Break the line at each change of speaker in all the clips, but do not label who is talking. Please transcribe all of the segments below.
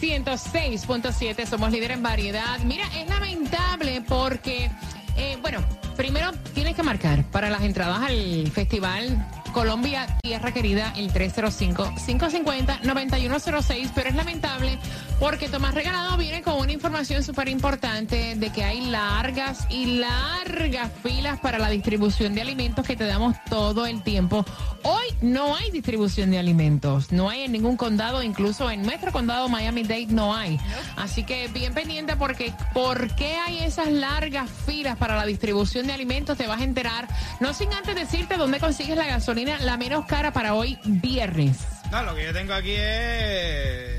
106.7 somos líder en variedad. Mira, es lamentable porque, eh, bueno, primero tienes que marcar para las entradas al festival Colombia Tierra Querida el 305-550-9106, pero es lamentable porque Tomás Regalado viene con una información súper importante de que hay largas y largas filas para la distribución de alimentos que te damos todo el tiempo. Hoy no hay distribución de alimentos, no hay en ningún condado, incluso en nuestro condado Miami-Dade no hay. Así que bien pendiente porque ¿por qué hay esas largas filas para la distribución de alimentos? Te vas a enterar, no sin antes decirte dónde consigues la gasolina la menos cara para hoy viernes.
No, lo que yo tengo aquí es.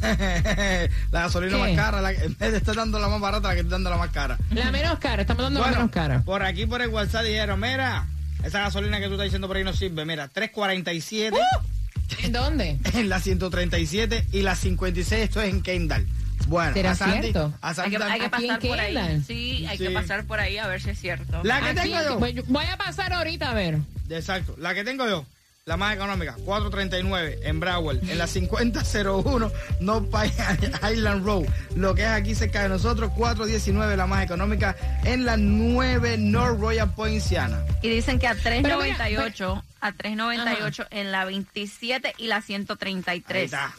la gasolina
¿Qué?
más cara. La, de estar dando la más barata, la que estoy dando la más cara.
La menos cara, estamos dando la menos cara.
por aquí por el WhatsApp dijeron: Mira, esa gasolina que tú estás diciendo por ahí no sirve. Mira, 347
¿En dónde?
en la 137 y la 56. Esto es en Kendall. Bueno,
¿Será
a Sandy,
cierto?
a
Hay que, hay que
¿Aquí en
pasar por ahí. Sí, hay
Sí.
que pasar por ahí a ver si es cierto.
La que
Aquí,
tengo yo
voy a pasar ahorita a ver.
Exacto. La que tengo yo, la más económica, 439 en Broward, en la 5001 North Pine Island Road. Lo que es aquí cerca de nosotros, 419 la más económica, en la 9 North Royal Poinciana.
Y dicen que a
Pero mira,
398, a 398 en la 27 y la
Ahí
133.
está.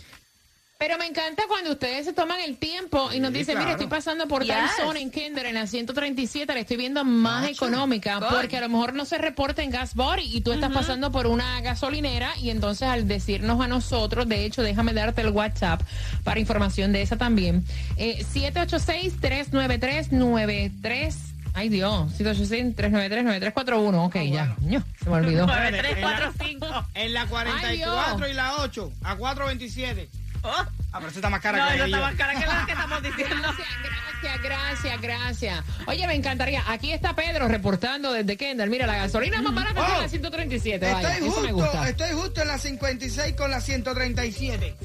Pero me encanta cuando ustedes se toman el tiempo y nos
Sí,
dicen, mira,
claro.
estoy pasando por tal
Yes.
zona en Kinder, en la 137, la estoy viendo más
Macho.
económica,
Good.
porque a lo mejor no se reporta en Gas Body y tú estás pasando por una gasolinera y entonces al decirnos a nosotros, de hecho, déjame darte el WhatsApp para información de esa también, eh, 786-393-93. Ay Dios, 786-393-9341. Ok, ya. Ño, se me olvidó.
9345.
En la
Ay,
44
Dios.
y la 8, a 427.
Oh,
Ah, pero está más cara
no,
que
eso
yo.
está más cara que lo que estamos diciendo.
Gracias, gracias, gracias, gracias. Oye, me encantaría. Aquí está Pedro reportando desde Kendall. Mira, la gasolina más barata
Oh.
que la 137. Vaya,
Estoy
eso me
justo,
gusta.
estoy justo en la 56 con la 137.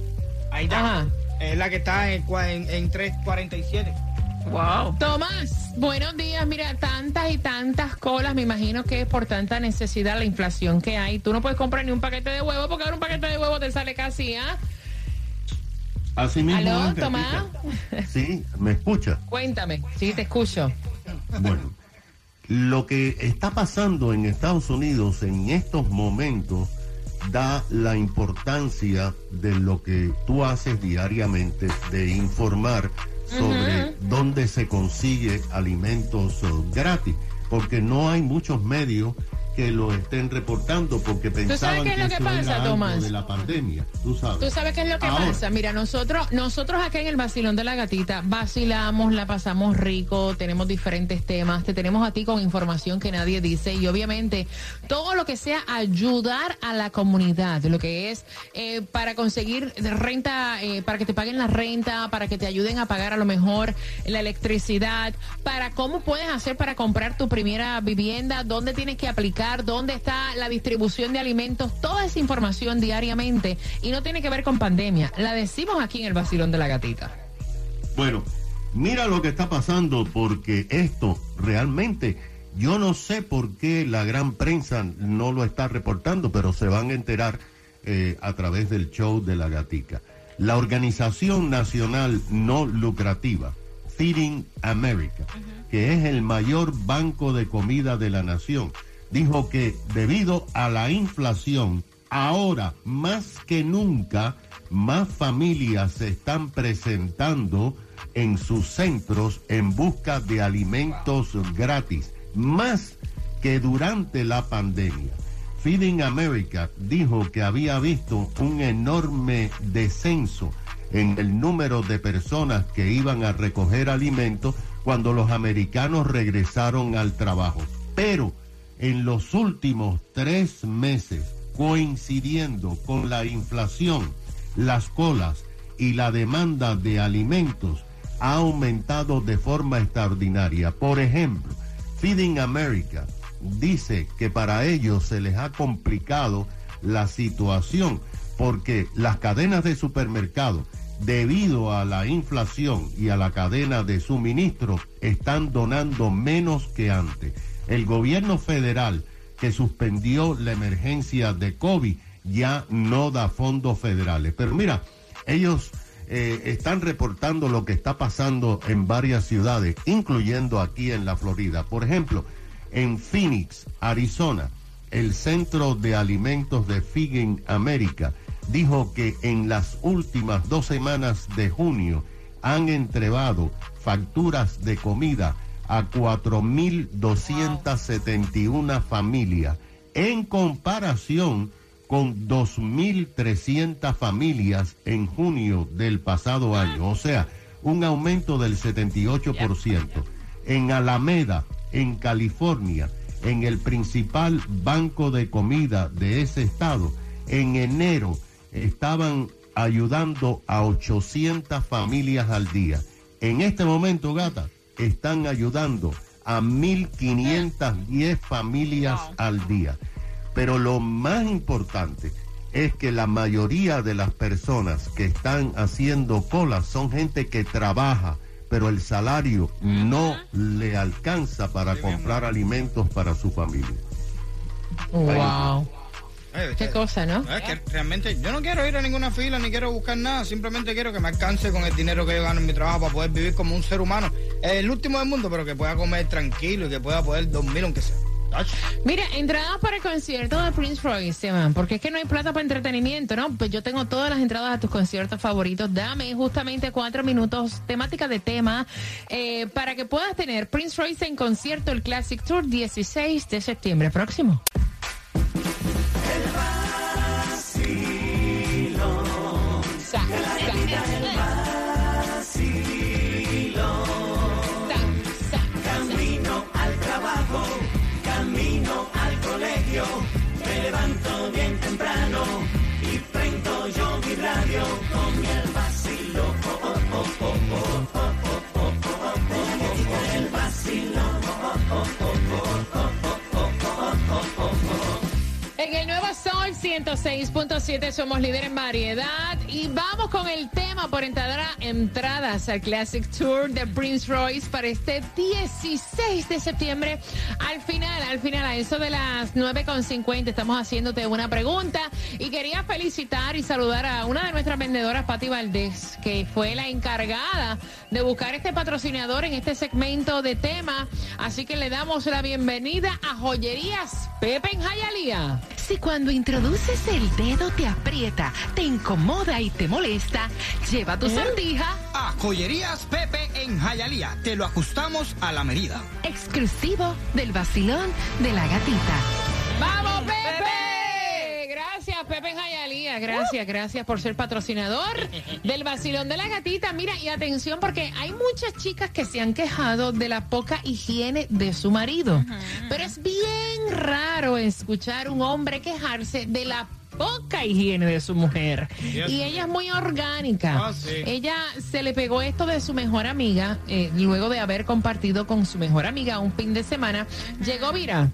Ahí está.
Ajá.
Es la que está en, en, en 347.
Wow.
Tomás, buenos días. Mira, tantas y tantas colas. Me imagino que es por tanta necesidad la inflación que hay. Tú no puedes comprar ni un paquete de huevo porque ahora un paquete de huevo te sale casi, ¿ah?
Así mismo
¿Aló, Tomás?
Sí, ¿me escucha?
Cuéntame. Sí, te escucho.
Bueno, lo que está pasando en Estados Unidos en estos momentos da la importancia de lo que tú haces diariamente, de informar sobre dónde se consigue alimentos eh, gratis, porque no hay muchos medios que lo estén reportando porque pensaban
qué es
que
lo que pasa,
era algo
Tomás?
de la pandemia, tú sabes.
Tú sabes qué es lo que
Ahora,
pasa. Mira, nosotros, nosotros acá en el vacilón de la gatita vacilamos, la pasamos rico, tenemos diferentes temas, te tenemos a ti con información que nadie dice y obviamente todo lo que sea ayudar a la comunidad, lo que es eh, para conseguir renta, eh, para que te paguen la renta, para que te ayuden a pagar a lo mejor la electricidad, para cómo puedes hacer para comprar tu primera vivienda, dónde tienes que aplicar, dónde está la distribución de alimentos, toda esa información diariamente y no tiene que ver con pandemia. La decimos aquí en el vacilón de la gatita.
Bueno, mira lo que está pasando porque esto realmente, yo no sé por qué la gran prensa no lo está reportando, pero se van a enterar eh, a través del show de la gatica. La organización nacional no lucrativa, Feeding America, que es el mayor banco de comida de la nación, dijo que debido a la inflación, ahora más que nunca, más familias se están presentando en sus centros en busca de alimentos gratis, más que durante la pandemia. Feeding America dijo que había visto un enorme descenso en el número de personas que iban a recoger alimentos cuando los americanos regresaron al trabajo. Pero en los últimos tres meses coincidiendo con la inflación, las colas y la demanda de alimentos ha aumentado de forma extraordinaria. Por ejemplo, Feeding America dice que para ellos se les ha complicado la situación porque las cadenas de supermercados, debido a la inflación y a la cadena de suministro, están donando menos que antes. El gobierno federal que suspendió la emergencia de COVID ya no da fondos federales. Pero mira, ellos eh, están reportando lo que está pasando en varias ciudades, incluyendo aquí en la Florida. Por ejemplo, en Phoenix, Arizona, el Centro de Alimentos de Feeding America dijo que en las últimas dos semanas de junio han entregado facturas de comida a 4.271 familias en comparación con 2.300 familias en junio del pasado año, o sea, un aumento del 78%. En Alameda, en California, en el principal banco de comida de ese estado, en enero estaban ayudando a 800 familias al día. En este momento, gata, están ayudando a 1.510 familias al día. Pero lo más importante es que la mayoría de las personas que están haciendo colas son gente que trabaja, pero el salario no le alcanza para comprar alimentos para su familia.
Wow.
Eh,
Qué
eh,
cosa, ¿no?
Es que realmente yo no quiero ir a ninguna fila ni quiero buscar nada, simplemente quiero que me alcance con el dinero que yo gano en mi trabajo para poder vivir como un ser humano, Eh, el último del mundo, pero que pueda comer tranquilo y que pueda poder dormir aunque sea.
Mira, entradas para el concierto de Prince Royce, man, porque es que no hay plata para entretenimiento, ¿no? Pues yo tengo todas las entradas a tus conciertos favoritos. Dame justamente cuatro minutos, temática de tema, eh, para que puedas tener Prince Royce en concierto, el Classic Tour, 16 de septiembre próximo. 106.7 somos líder en variedad y vamos con el tema por entrar a entradas al Classic Tour de Prince Royce para este 16 de septiembre. Al final, al final, a eso de las 9.50 estamos haciéndote una pregunta y quería felicitar y saludar a una de nuestras vendedoras, Patti Valdés, que fue la encargada de buscar este patrocinador en este segmento de tema. Así que le damos la bienvenida a Joyerías Pepe en Jayalía.
Si cuando introduces el dedo te aprieta, te incomoda y te molesta, lleva tu sortija
A Joyerías Pepe en Jayalía, te lo ajustamos a la medida.
exclusivo del vacilón de la gatita.
¡Vamos, Pepe Jayalía. Gracias, gracias por ser patrocinador del vacilón de la gatita. Mira, y atención, porque hay muchas chicas que se han quejado de la poca higiene de su marido. Pero es bien raro escuchar un hombre quejarse de la poca higiene de su mujer.
Dios
Y ella es muy orgánica.
Ah, sí.
Ella se le pegó esto de su mejor amiga, eh, luego de haber compartido con su mejor amiga un fin de semana. Llegó Vira.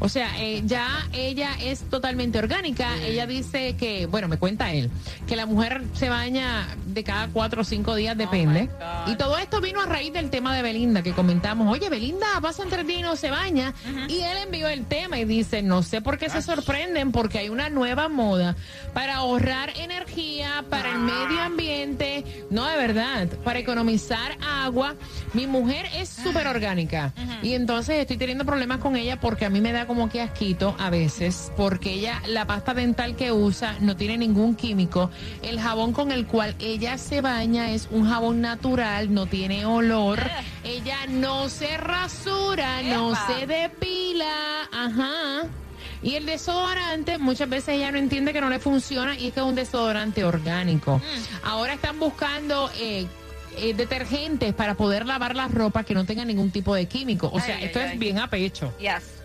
O sea, eh, ya ella es totalmente orgánica. Ella dice que, bueno, me cuenta él, que la mujer se baña de cada cuatro o cinco días, depende. y todo esto vino a raíz del tema de Belinda, que comentamos, oye, Belinda pasa entre ti y no se baña. Y él envió el tema y dice, no sé por qué se sorprenden, porque hay una nueva moda para ahorrar energía, para el medio ambiente, no de verdad, para economizar agua. Mi mujer es súper orgánica y entonces estoy teniendo problemas con ella porque a mí me da como que asquito a veces, porque ella, la pasta dental que usa no tiene ningún químico. El jabón con el cual ella se baña es un jabón natural, no tiene olor. Ella no se rasura, no se depila, ajá. Y el desodorante, muchas veces ella no entiende que no le funciona y es que es un desodorante orgánico. Ahora están buscando eh, eh, detergentes para poder lavar la ropa que no tengan ningún tipo de químico. O sea,
ay,
esto
ay.
es bien a pecho.
Yes.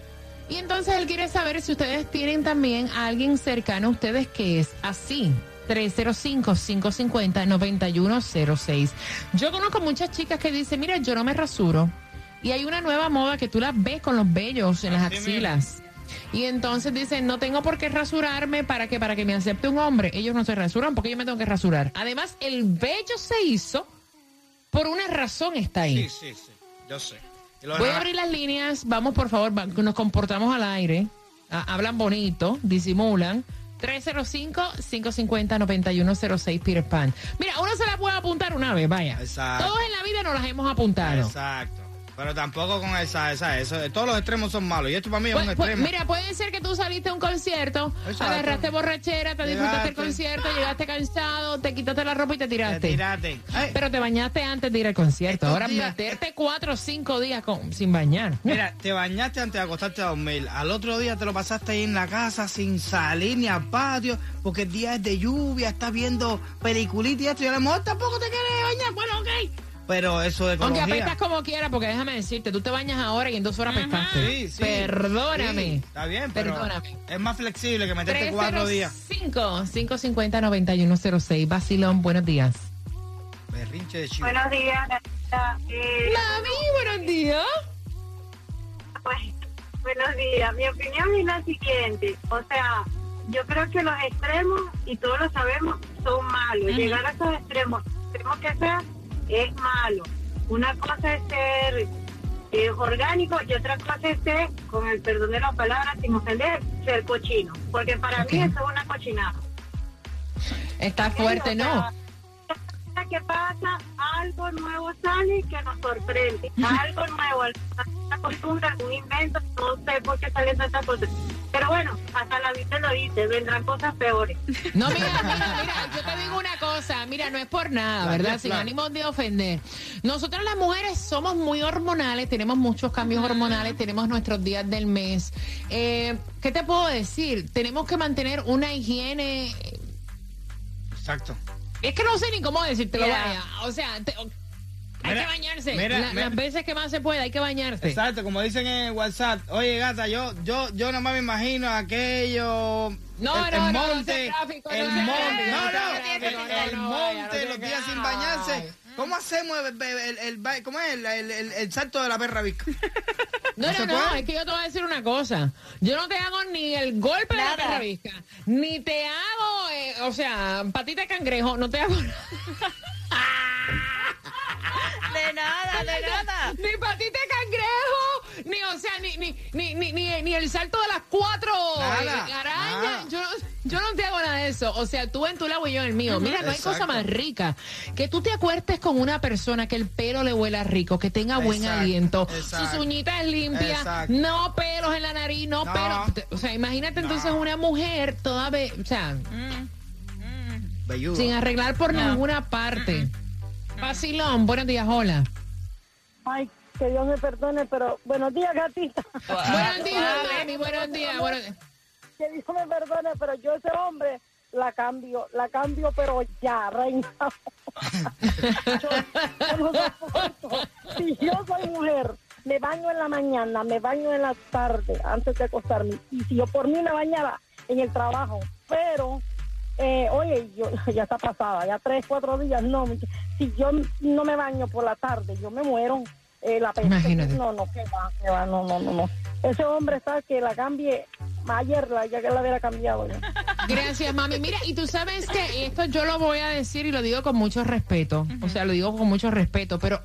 Y entonces él quiere saber si ustedes tienen también a alguien cercano a ustedes que es así. 305-550-9106. Yo conozco muchas chicas que dicen, mira, yo no me rasuro. Y hay una nueva moda que tú las ves con los vellos en las
Así mismo.
axilas. Y entonces dicen, no tengo por qué rasurarme para que para que me acepte un hombre. Ellos no se rasuran porque yo me tengo que rasurar. Además, el vello se hizo por una razón está ahí.
Sí, sí, sí. Yo sé.
Voy a abrir las líneas. Vamos, por favor, nos comportamos al aire. Ah, hablan bonito, disimulan. 305-550-9106 Peter Pan. Mira, uno se la puede apuntar una vez, vaya.
Exacto.
Todos en la vida nos las hemos apuntado.
Exacto. Pero tampoco con esa, esa, eso. Todos los extremos son malos. Y esto para mí es un
Pues- pues,
extremo.
mira, puede ser que tú saliste a un concierto,
Exacto.
agarraste borrachera, te disfrutaste el concierto, llegaste cansado, te quitaste la ropa y te
Te
tiraste.
tiraste. Ay,
Pero te bañaste antes de ir al concierto.
Estos
Ahora
días-
meterte cuatro o cinco días con- sin bañar.
Mira, te bañaste antes de acostarte a dormir. Al otro día te lo pasaste ahí en la casa sin salir ni al patio, porque el día es de lluvia, estás viendo peliculitas y esto, y a lo mejor tampoco te quieres bañar. Bueno, ok. Pero eso de
Aunque
ecología.
apestas como quiera, porque déjame decirte, tú te bañas ahora y en dos horas apestaste.
Sí, sí.
Perdóname.
Sí, está bien, pero
Perdóname.
es más flexible que meterte cuatro días.
305-550-9106. Basilón, buenos días.
Berrinche de chivo.
Buenos días, Gatita. Eh,
Mami, buenos días.
pues, buenos días. Mi opinión es la siguiente. O sea, yo creo que los extremos, y todos lo sabemos, son malos. Llegar a esos extremos, extremos que sea, es malo. Una cosa es ser eh, orgánico y otra cosa es ser, con el perdón de la palabra, sin ofender, ser cochino. Porque para
Ok.
mí eso es una cochinada.
Está fuerte, ¿no?
sea, que pasa, algo nuevo sale que nos sorprende. Algo nuevo, una costumbre, un invento, no sé por qué salen tantas cosas. Pero bueno, hasta la vida lo dice, vendrán cosas peores.
No, mira, mira, mira, yo te digo una cosa, mira, no es por nada,
Claro,
¿verdad? Sin
claro.
ánimo de ofender. Nosotras las mujeres somos muy hormonales, tenemos muchos cambios hormonales, tenemos nuestros días del mes. Eh, ¿Qué te puedo decir? Tenemos que mantener una higiene
Exacto.
Es que no sé ni cómo decírtelo,
Yeah.
vaya. O sea, te- hay
Mira,
que bañarse.
mira,
La-
mira.
Las veces que más se pueda, hay que bañarse.
Exacto, como dicen en WhatsApp. Oye, gata, yo, yo, yo nada más me imagino aquello.
No,
el,
no,
el
no, no
monte,
tráfico, no
el monte, no,
no
no, el,
no, no,
monte,
no
los días sin bañarse. ¿Cómo hacemos el, el, el, ¿cómo es el, el, el- el salto de la perra visca?
No,
¿No
no, no,
puede?
es que yo te voy a decir una cosa. Yo no te hago ni el golpe de la
Nada.
perra visca, ni te hago, eh, o sea, patita de cangrejo, no te hago
De nada, de nada.
ni patita de cangrejo, ni, o sea, ni, ni, ni, ni, ni, ni el salto de las cuatro
Nada,
eh, arañas.
nada.
Yo, no- yo no te hago nada de eso. O sea, tú en tu lado y yo en el mío. Mira, no hay cosa
Exacto.
más rica que tú te acuertes con una persona que el pelo le huela rico, que tenga buen
Exacto,
aliento,
exacto.
sus uñitas limpias,
Exacto.
no pelos en la nariz, no,
No.
pelos. O sea, imagínate entonces una mujer toda, ve- o sea,
Velludo.
sin arreglar por ninguna parte. Vacilón, buenos días, hola.
Ay, que Dios me perdone, pero buenos días, gatita.
Buenos días, mami, buenos días. buenos.
Que Dios me perdone, pero yo ese hombre la cambio, la cambio, pero ya, reina. yo, yo no soporto. Si yo soy mujer, me baño en la mañana, me baño en la tarde, antes de acostarme. Y si yo por mí me bañaba en el trabajo, pero... Eh, oye, yo ya está pasada, ya tres, cuatro días, no, si yo no me baño por la tarde, yo me muero, eh, la peste,
Imagínate.
no, no, que va, que va, no, no, no, no, ese hombre está que la cambie, ayer la, ya que la hubiera cambiado ya.
Gracias, mami. Mira, y tú sabes que esto yo lo voy a decir y lo digo con mucho respeto. O sea, lo digo con mucho respeto, pero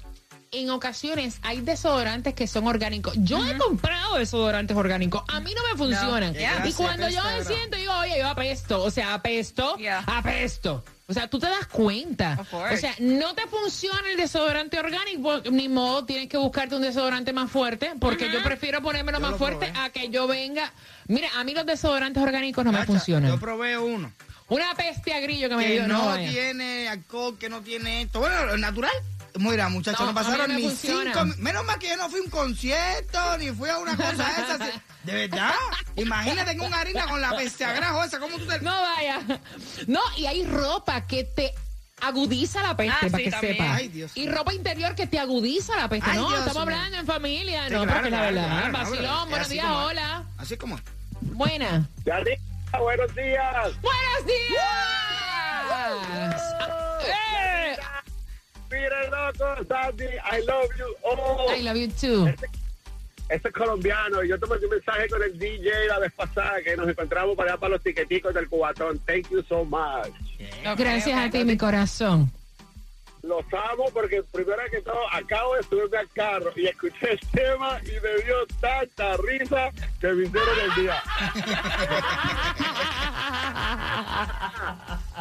en ocasiones hay desodorantes que son orgánicos. Yo he comprado desodorantes orgánicos. A mí no me funcionan. Y cuando yo me siento, digo, oye, yo apesto. O sea, apesto, apesto. O sea, tú te das cuenta. O sea, no te funciona el desodorante orgánico, ni modo, tienes que buscarte un desodorante más fuerte, porque yo prefiero ponérmelo
Yo
más fuerte a que yo venga. Mira, a mí los desodorantes orgánicos no me funcionan.
Yo probé uno.
Una peste a grillo que me
que
dio, no,
no
vaya.
tiene alcohol, que no tiene esto. Bueno, natural. Mira, muchachos,
No,
pasaron ni
funciona.
cinco. Menos mal que yo no fui a un concierto, ni fui a una cosa esa. De verdad. Imagínate en una harina con la peste a grajo esa. ¿Cómo tú te.?
No vaya. No, y hay ropa que te agudiza la peste,
Ah,
para
sí,
que
también.
sepas.
Ay, Dios.
Y ropa interior que te agudiza la peste.
Ay,
no,
Dios
estamos hablando en familia.
Sí,
no,
claro,
porque la verdad.
claro,
Vacilón, buenos días, hola.
Así como es.
Buena.
Buenos días.
¡Buenos días! Eh,
Mira, loco, Sandy, I love you. Oh,
I love you too.
este es colombiano. y Yo te mandé un mensaje con el DJ la vez pasada que nos encontramos para allá para los tiqueticos del cubatón. Thank you so much.
Gracias a ti, mi corazón.
Los amo porque primero que todo acabo de subirme al carro y escuché el tema y me dio tanta risa que me hicieron el día.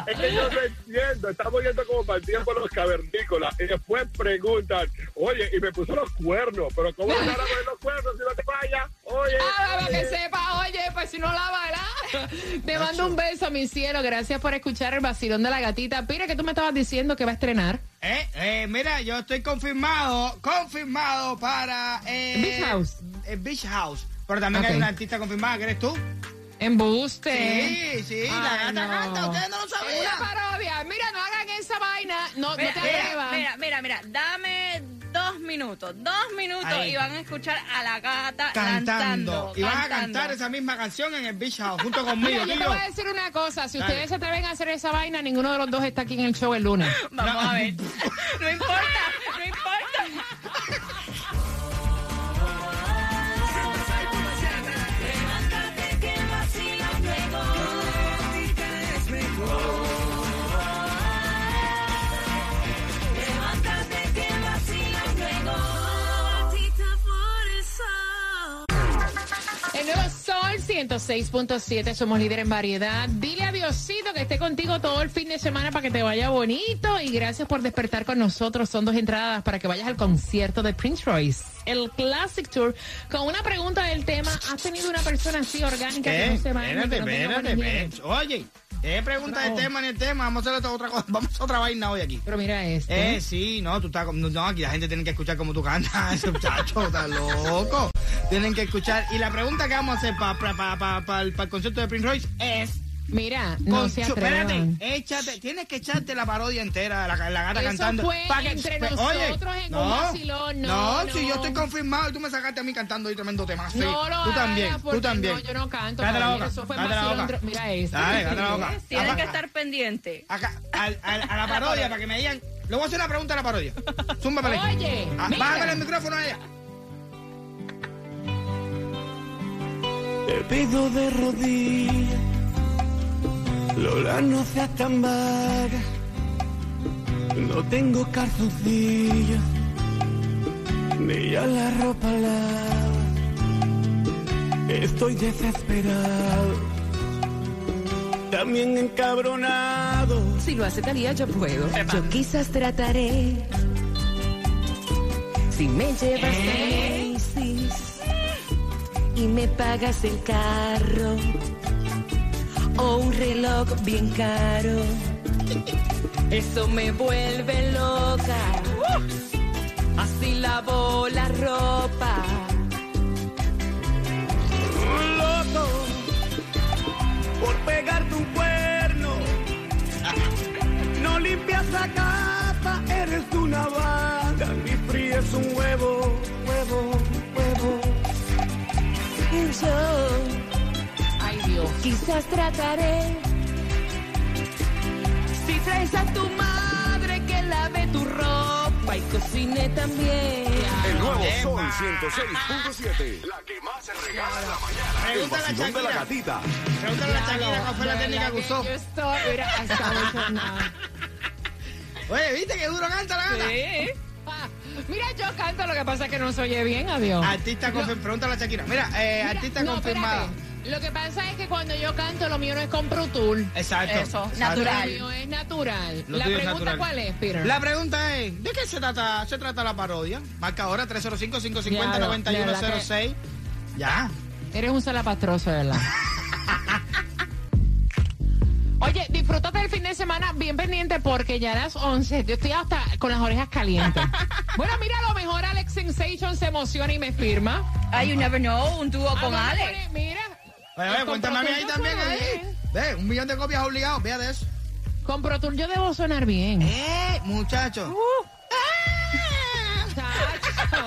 Es que yo no entiendo, estamos yendo como para el tiempo los cavernícolas y después preguntan, oye, y me puso los cuernos, pero ¿cómo le van a poner los cuernos si no te vayas? Oye,
Ah, para que sepa, oye, pues si no la baila. Te mando un beso, mi cielo. Gracias por escuchar el vacilón de la gatita. Pira, que tú me estabas diciendo que va a estrenar.
Eh, eh, mira, yo estoy confirmado, confirmado para... Eh,
Beach House.
eh, Beach House. Pero también hay una artista confirmada, que eres tú.
Embuste.
Sí, sí, la
Ay,
gata
no.
canta, ustedes no lo
Una
sabían.
parodia. Mira, no hagan esa vaina. No, no te atrevas.
mira, mira, mira, dame dos minutos, dos minutos
Ahí.
y van a escuchar a la gata
Cantando. Y vas a cantar esa misma canción en el Beach House, junto conmigo.
Mira, yo te voy a decir una cosa. Si
Dale.
ustedes se atreven a hacer esa vaina, ninguno de los dos está aquí en el show el lunes.
Vamos a ver. No importa.
106.7, somos líder en variedad. Dile a Diosito que esté contigo todo el fin de semana para que te vaya bonito. Y gracias por despertar con nosotros. Son dos entradas para que vayas al concierto de Prince Royce, el Classic Tour. Con una pregunta del tema, ¿has tenido una persona así orgánica que
Eh,
no se baña?
espérate,
que
espérate. Oye, eh, pregunta del
Bravo.
tema ni el tema. Vamos a hacer otra, cosa. Vamos a otra vaina hoy aquí.
Pero mira este.
Eh, sí, no, tú estás, no, aquí la gente tiene que escuchar como tú cantas, muchacho, está loco. Tienen que escuchar. Y la pregunta que vamos a hacer para el concierto de Prince Royce es...
Mira, no
con
se
espérate, échate, tienes que echarte la parodia entera, la, la gata
Eso
cantando.
fue
pa' que-
entre
pe-
nosotros en un vacilón, no,
No, si
no.
yo estoy confirmado y tú me sacaste a mí cantando y tremendo tema. Sí,
No lo
tú también, tú también.
no, yo no canto,
Cállate la boca,
eso fue
cállate la boca.
mira este.
Dale, cállate la boca.
Tienen que estar pendientes.
acá, al- al- a la parodia para que me digan. Le voy a hacer una pregunta a la parodia. Zumba para ahí.
Oye,
Ah. Bájame el micrófono a ella.
Te pido de rodillas, Lola, no seas tan vaga. No tengo calzoncillos, ni ya la ropa lava. Estoy desesperado, también encabronado.
Si lo hace Talía, yo puedo. Yo quizás trataré. Si me llevas a Macy's y me pagas el carro o un reloj bien caro, eso me vuelve loca. Así lavo la ropa.
loco por pegarte un cuerno. No limpias la capa, eres una vaga. Ni fríes un huevo, huevo,
Yo
Ay, Dios.
quizás trataré. Si traes a tu madre que lave tu ropa y cocine también.
El nuevo
Epa.
Sol 106.7. La que más se regala en la mañana. El
Pregúntale a
vacilón de la gatita.
Pregúntale a Shakira cuál fue la técnica que usó.
Yo estoy, mira, hasta.
Oye, ¿viste que duro canta la gata?
Sí. Mira, yo canto, lo que pasa es que no se oye bien, adiós.
Artista confirmada. Pregúntale a Shakira. Mira, eh,
Mira,
artista
no,
confirmada.
espérate. Lo que pasa es que cuando yo canto, lo mío no es con Pro Tool.
Exacto.
Eso, natural.
Lo mío es natural.
Lo
la
tuyo es
pregunta,
natural.
¿cuál es, Peter?
La pregunta es, ¿de qué se trata, se trata la parodia? Marca ahora 305-550-9106. Ya.
Eres un salapastroso, ¿verdad? Oye, disfrútate el fin de semana bien pendiente porque ya a las 11 yo estoy hasta con las orejas calientes. bueno, mira, a lo mejor Alex Sensation se emociona y me firma.
Ay, you never know, un dúo con Alex.
Mira,
Oye, oye, cuéntame a mí ahí también, ahí. Ve, un millón de copias obligados, vea de eso.
Con Pro yo debo sonar bien.
Eh, muchacho.
Chacho.